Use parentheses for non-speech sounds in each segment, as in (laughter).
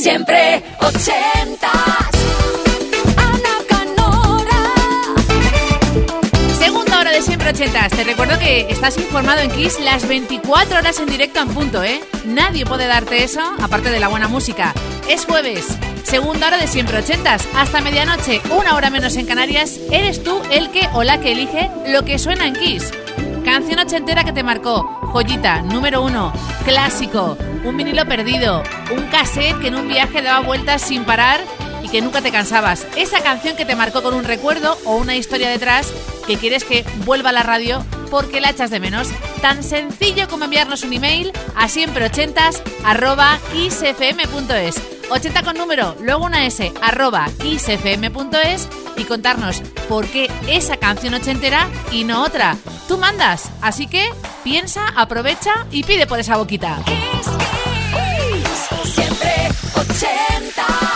Siempre ochentas. Ana Canora. Segunda hora de siempre ochentas. Te recuerdo que estás informado en Kiss las 24 horas en directo en punto, ¿eh? Nadie puede darte eso, aparte de la buena música. Es jueves, segunda hora de siempre ochentas. Hasta medianoche, una hora menos en Canarias, eres tú el que o la que elige lo que suena en Kiss. Canción ochentera que te marcó, joyita, número uno, clásico, un vinilo perdido, un cassette que en un viaje daba vueltas sin parar y que nunca te cansabas. Esa canción que te marcó con un recuerdo o una historia detrás que quieres que vuelva a la radio porque la echas de menos. Tan sencillo como enviarnos un email a siempreochentas arroba isfm.es. 80 con número, luego una S, arroba isfm.es y contarnos por qué esa canción ochentera y no otra. Tú mandas, así que piensa, aprovecha y pide por esa boquita. Kiss, Kiss. Siempre ochentas.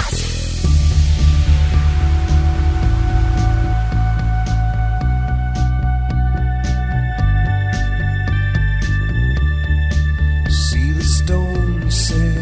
See the stone set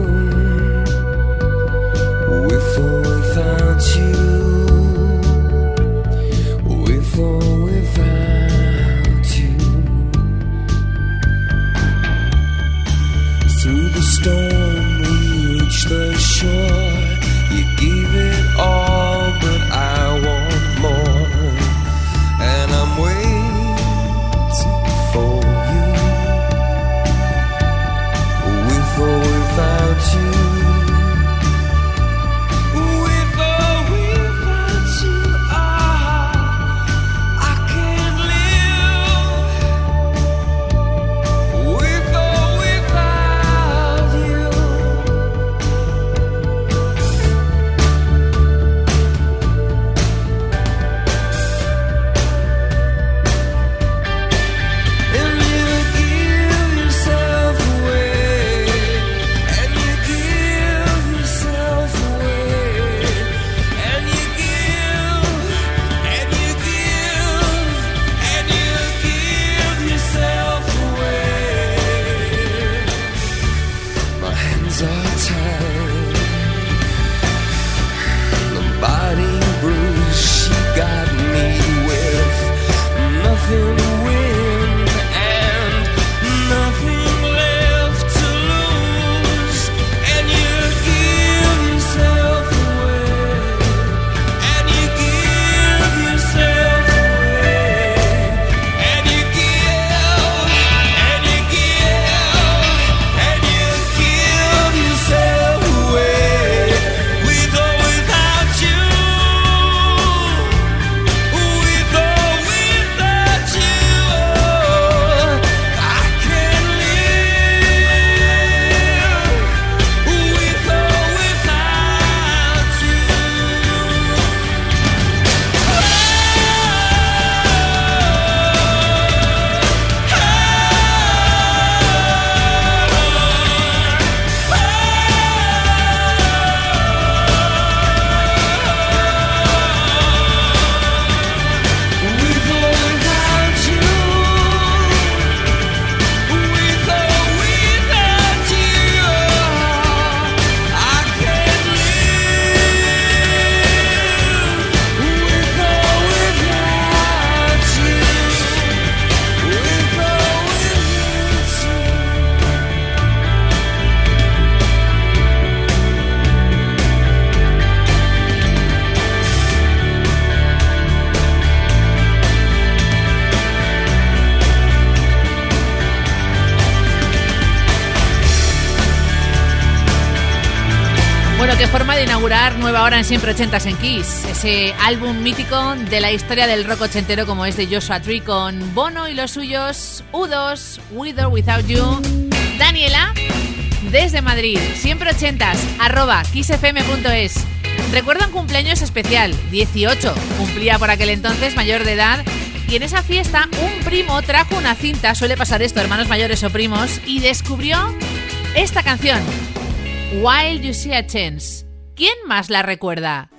Nueva hora en Siempre Ochentas en Kiss. Ese álbum mítico de la historia del rock ochentero como es de Joshua Tree con Bono y los suyos U2, With or Without You. Daniela, desde Madrid, siempre ochentas, arroba kissfm.es. Recuerda un cumpleaños especial, 18. Cumplía por aquel entonces mayor de edad y en esa fiesta un primo trajo una cinta, suele pasar esto, hermanos mayores o primos, y descubrió esta canción, While You See a Chance. ¿Quién más la recuerda?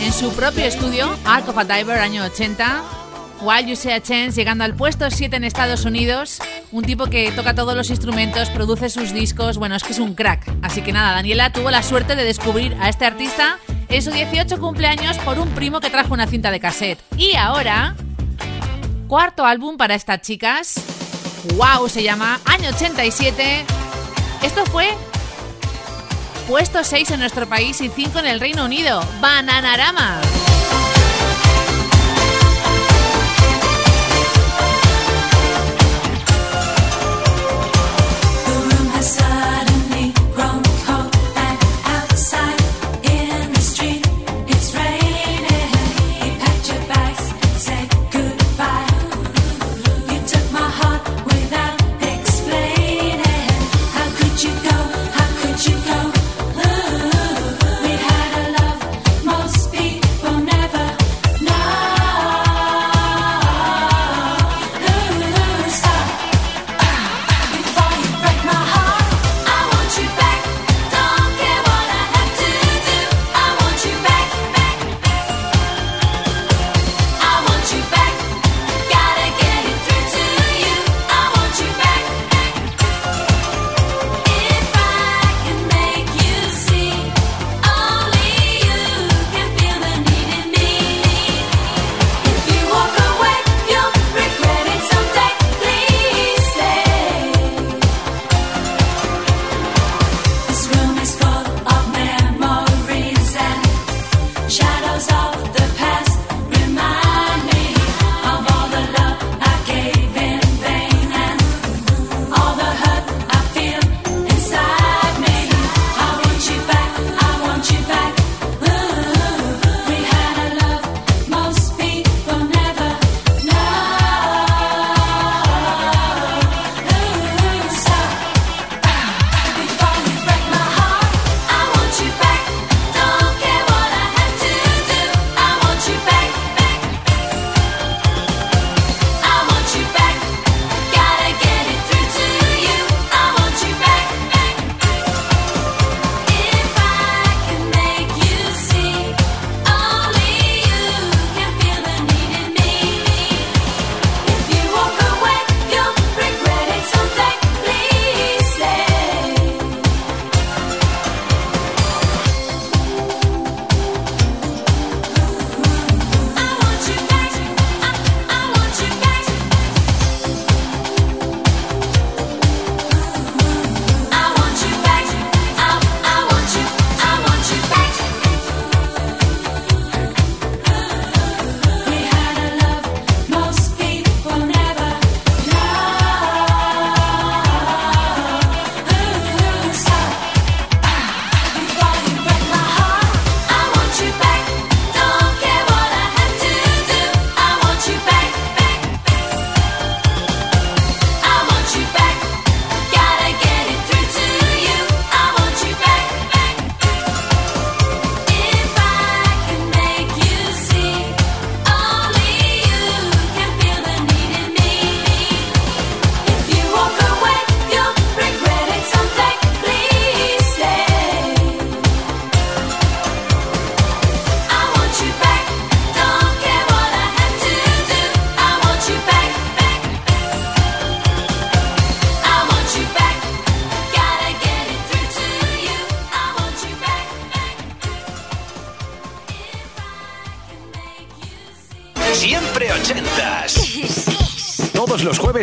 En su propio estudio, Ark of a Diver, año 80. While You Say a Chance, llegando al puesto 7 en Estados Unidos. Un tipo que toca todos los instrumentos, produce sus discos. Bueno, es que es un crack. Así que nada, Daniela tuvo la suerte de descubrir a este artista en su 18 cumpleaños por un primo que trajo una cinta de cassette. Y ahora, cuarto álbum para estas chicas. ¡Wow! Se llama Año 87. Esto fue puesto 6 en nuestro país y 5 en el Reino Unido. Bananarama.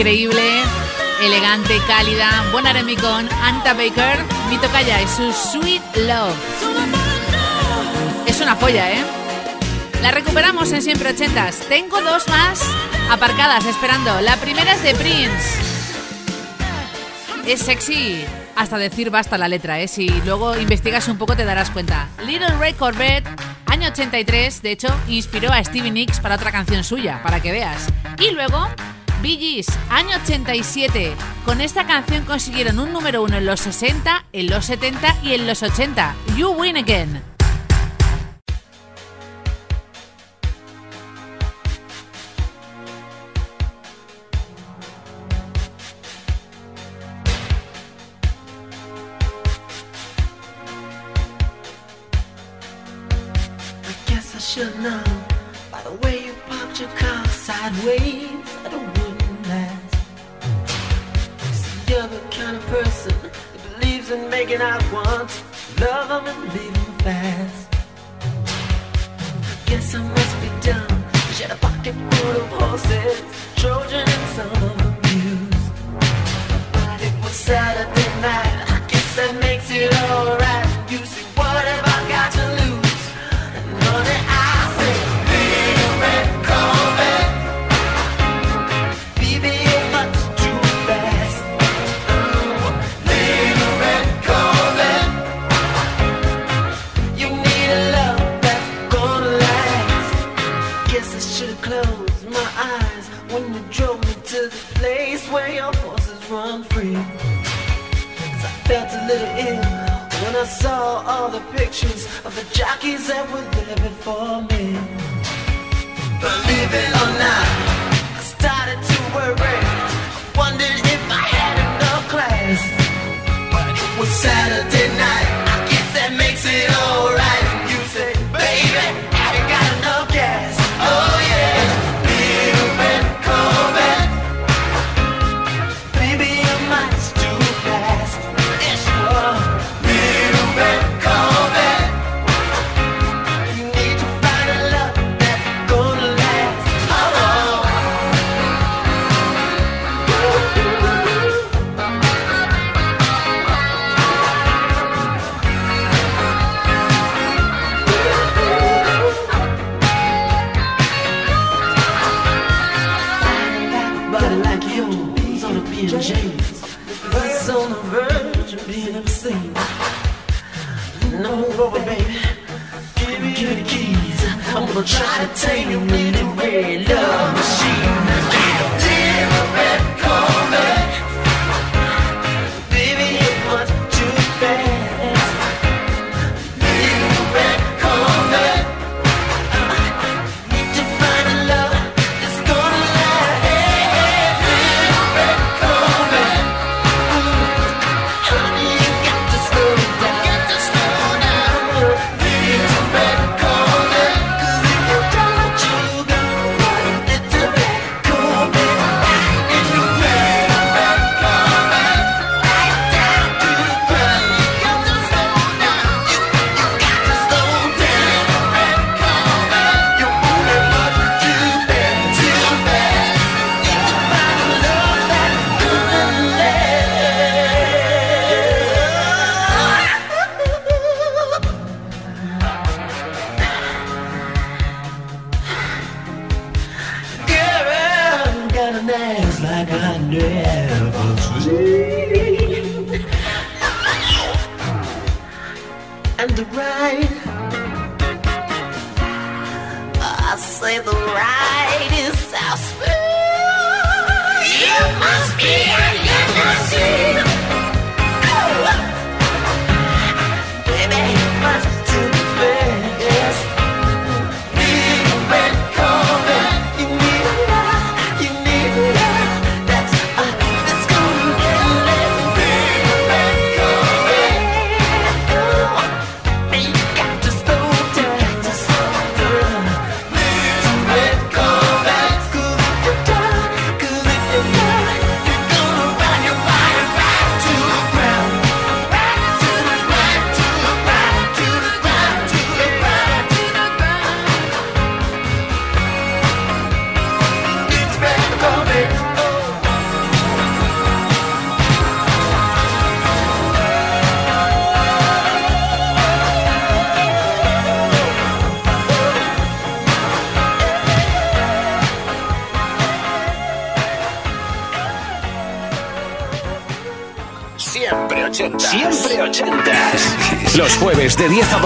increíble, elegante, cálida, buen Anta Baker, mi tocaya y su Sweet Love. Es una polla, ¿eh? La recuperamos en siempre ochentas. Tengo dos más aparcadas esperando. La primera es de Prince. Es sexy, hasta decir basta la letra, ¿eh? Si luego investigas un poco te darás cuenta. Little Red Corvette, año 83, de hecho, inspiró a Stevie Nicks para otra canción suya, para que veas. Y luego, Billys, año 87. Con esta canción consiguieron un número uno en los 60, en los 70 y en los 80. You Win Again. come and leave.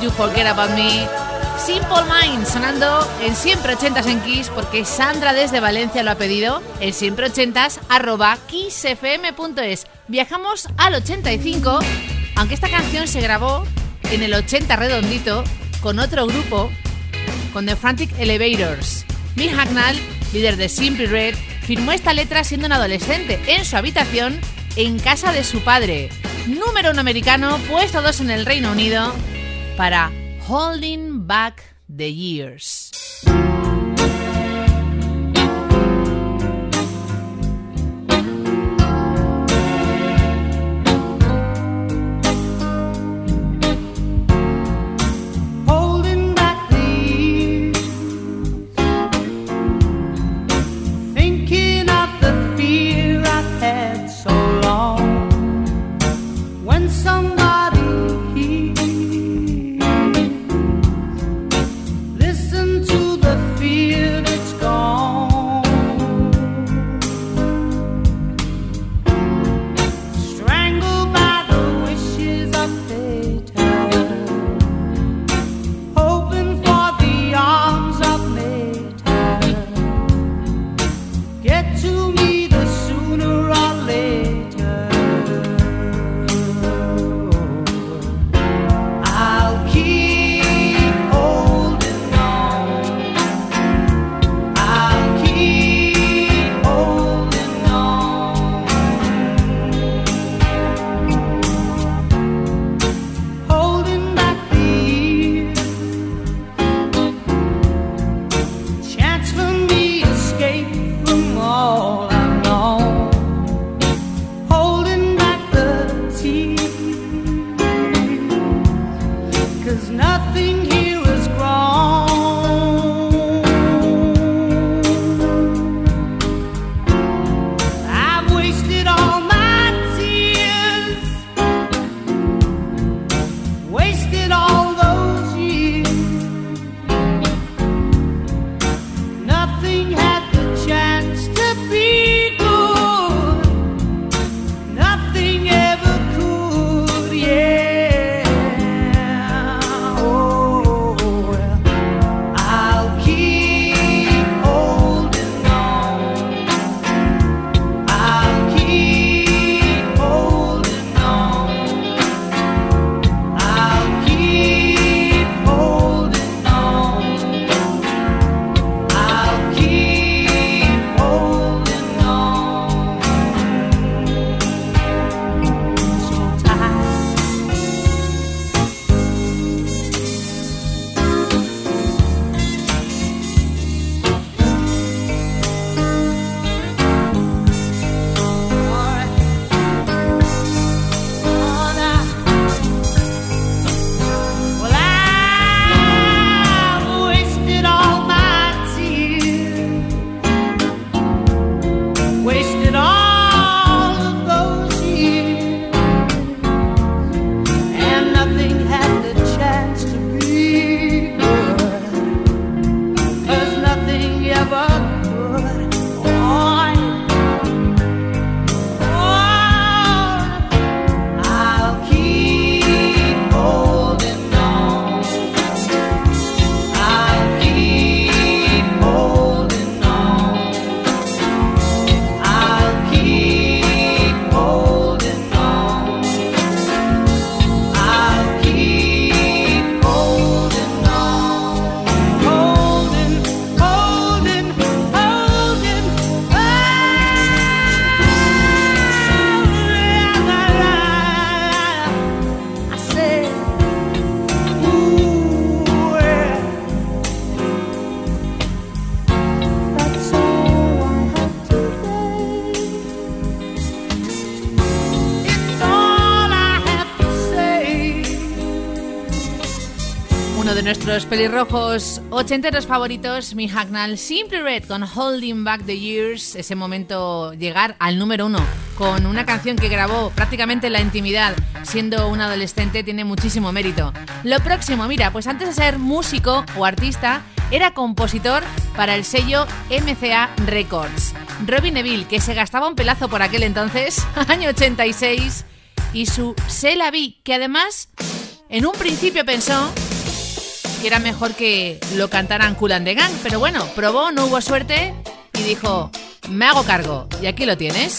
You Forget About Me. Simple Mind sonando en siempre ochentas en Kiss porque Sandra desde Valencia lo ha pedido en siempre ochentas arroba kissfm.es. Viajamos al 85, aunque esta canción se grabó en el 80 redondito con otro grupo, con The Frantic Elevators. Mick Hacknall, líder de Simple Red, firmó esta letra siendo un adolescente en su habitación en casa de su padre. Número un americano, puesto 2 en el Reino Unido para Holding Back the Years. Nuestros pelirrojos ochenteros favoritos, mi Hacknall, Simply Red con Holding Back the Years, ese momento llegar al número uno con una canción que grabó prácticamente en la intimidad, siendo un adolescente, tiene muchísimo mérito. Lo próximo, mira, pues antes de ser músico o artista, era compositor para el sello MCA Records. Robin Neville, que se gastaba un pelazo por aquel entonces, (laughs) año 86, y su Se la vi, que además en un principio pensó era mejor que lo cantaran Cool and the Gang, pero bueno, probó, no hubo suerte y dijo, me hago cargo. Y aquí lo tienes.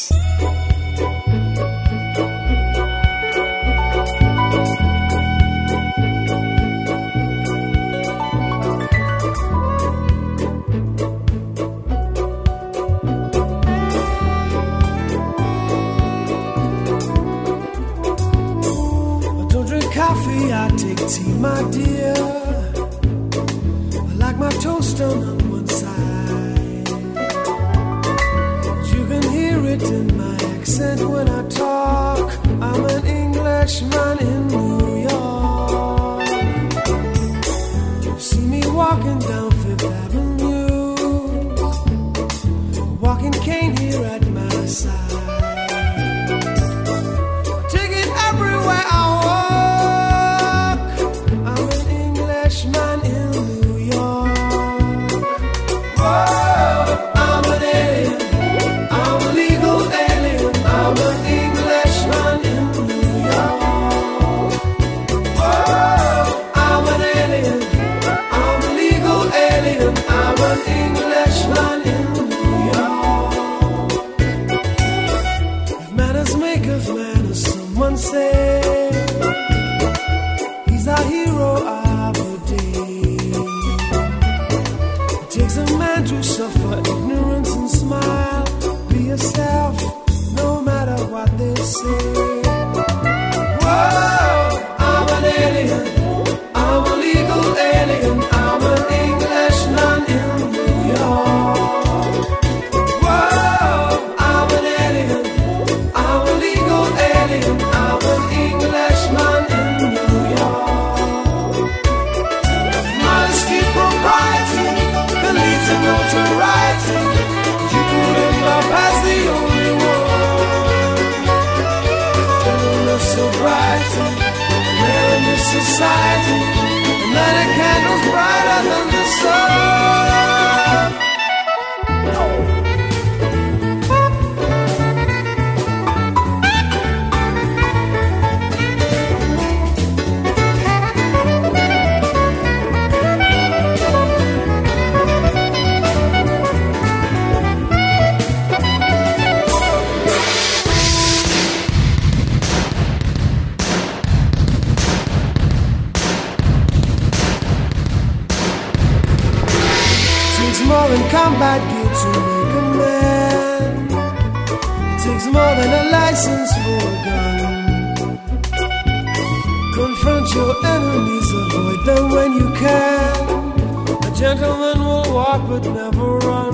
but never run.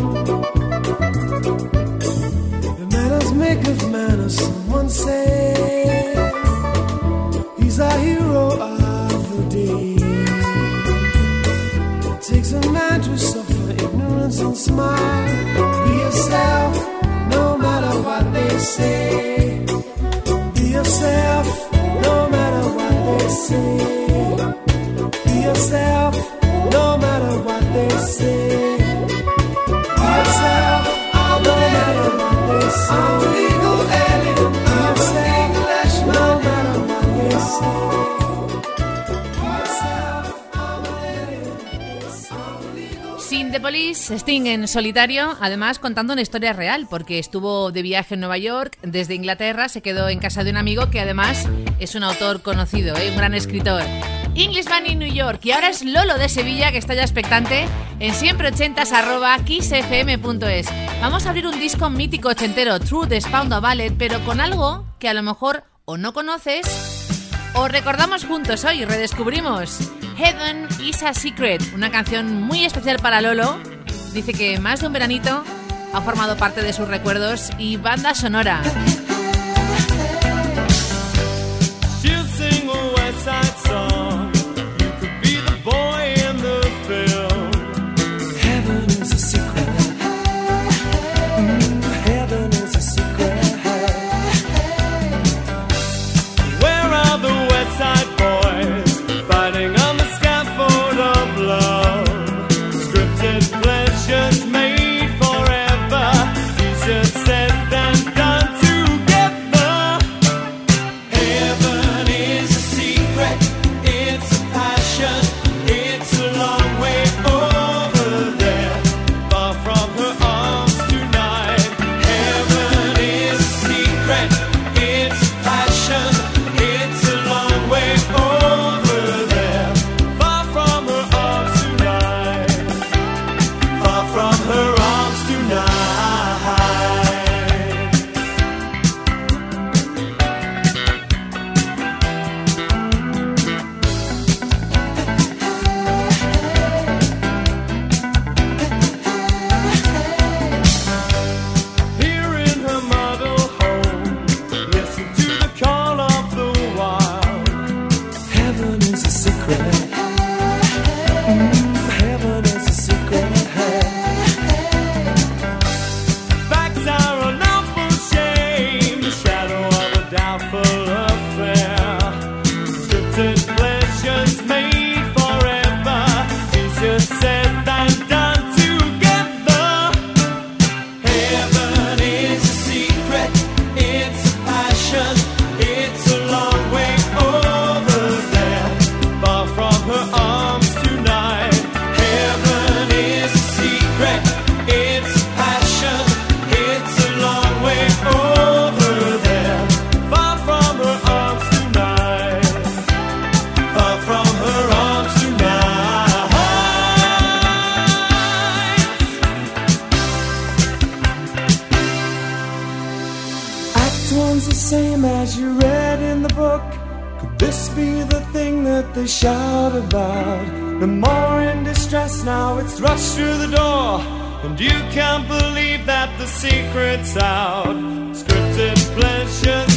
The manners make of manners, someone said. He's our hero of the day. It takes a man to suffer ignorance and smile. Be yourself, no matter what they say. the Police, Sting en solitario, además contando una historia real, porque estuvo de viaje en Nueva York, desde Inglaterra, se quedó en casa de un amigo que además es un autor conocido, ¿eh? un gran escritor. Englishman in New York y ahora es Lolo de Sevilla que está ya expectante en siempre ochentas arroba kissfm.es. Vamos a abrir un disco mítico ochentero, True the Spandau Ballet, pero con algo que a lo mejor o no conoces o recordamos juntos hoy, redescubrimos Heaven is a Secret, una canción muy especial para Lolo. Dice que más de un veranito ha formado parte de sus recuerdos y banda sonora. Could this be the thing that they shout about? No more in distress now, it's rushed through the door. And you can't believe that the secret's out. Scripted pleasures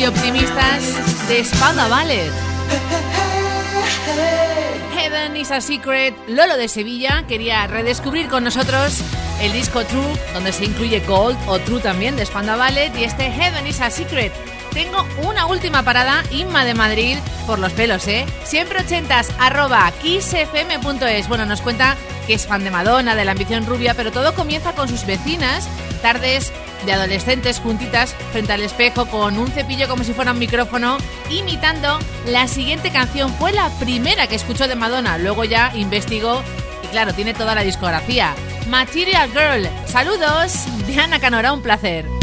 y optimistas de Spada Ballet. Heaven is a Secret, Lolo de Sevilla quería redescubrir con nosotros el disco True, donde se incluye Gold o True también de Spanda Ballet y este Heaven is a Secret. Tengo una última parada, Inma de Madrid, por los pelos, ¿eh? Siempre ochentas, arroba kissfm.es. Bueno, nos cuenta que es fan de Madonna, de la ambición rubia, pero todo comienza con sus vecinas, tardes de adolescentes juntitas frente al espejo con un cepillo como si fuera un micrófono, imitando la siguiente canción. Fue la primera que escuchó de Madonna, luego ya investigó y claro, tiene toda la discografía. Material Girl, saludos, Diana Canora, un placer.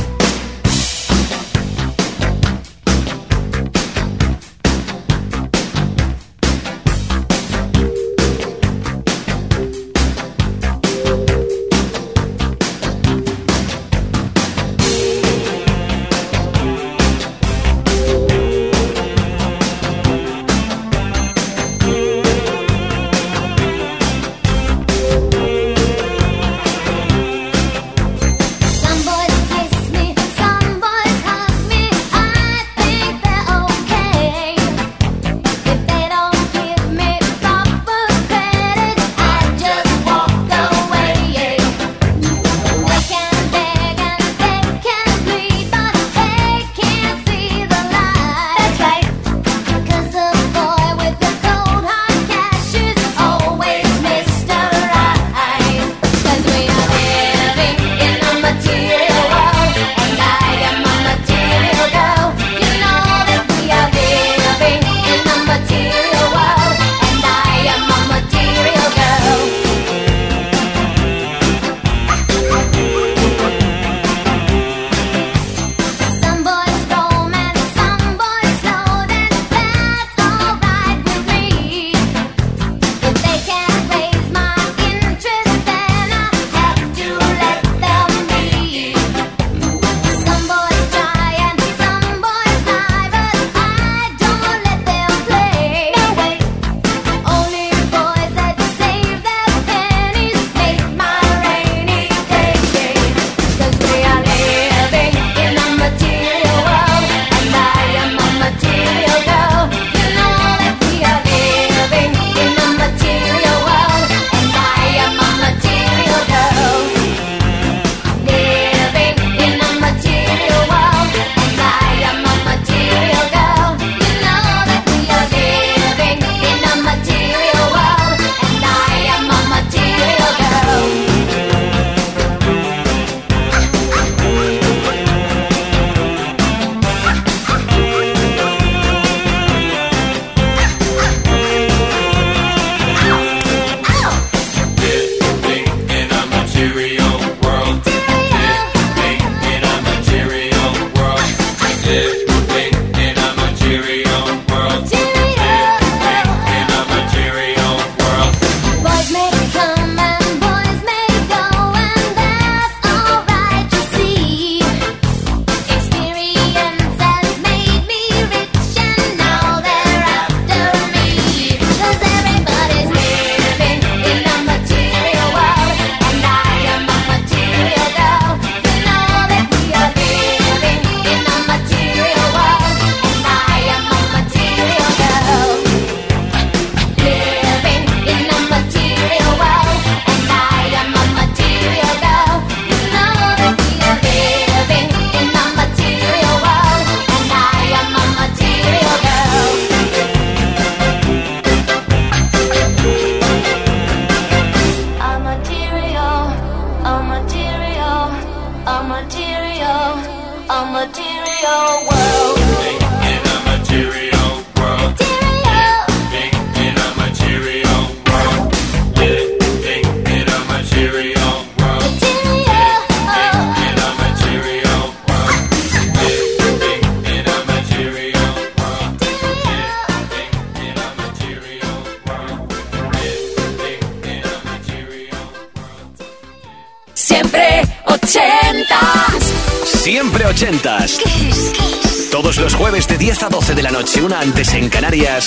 Antes en Canarias,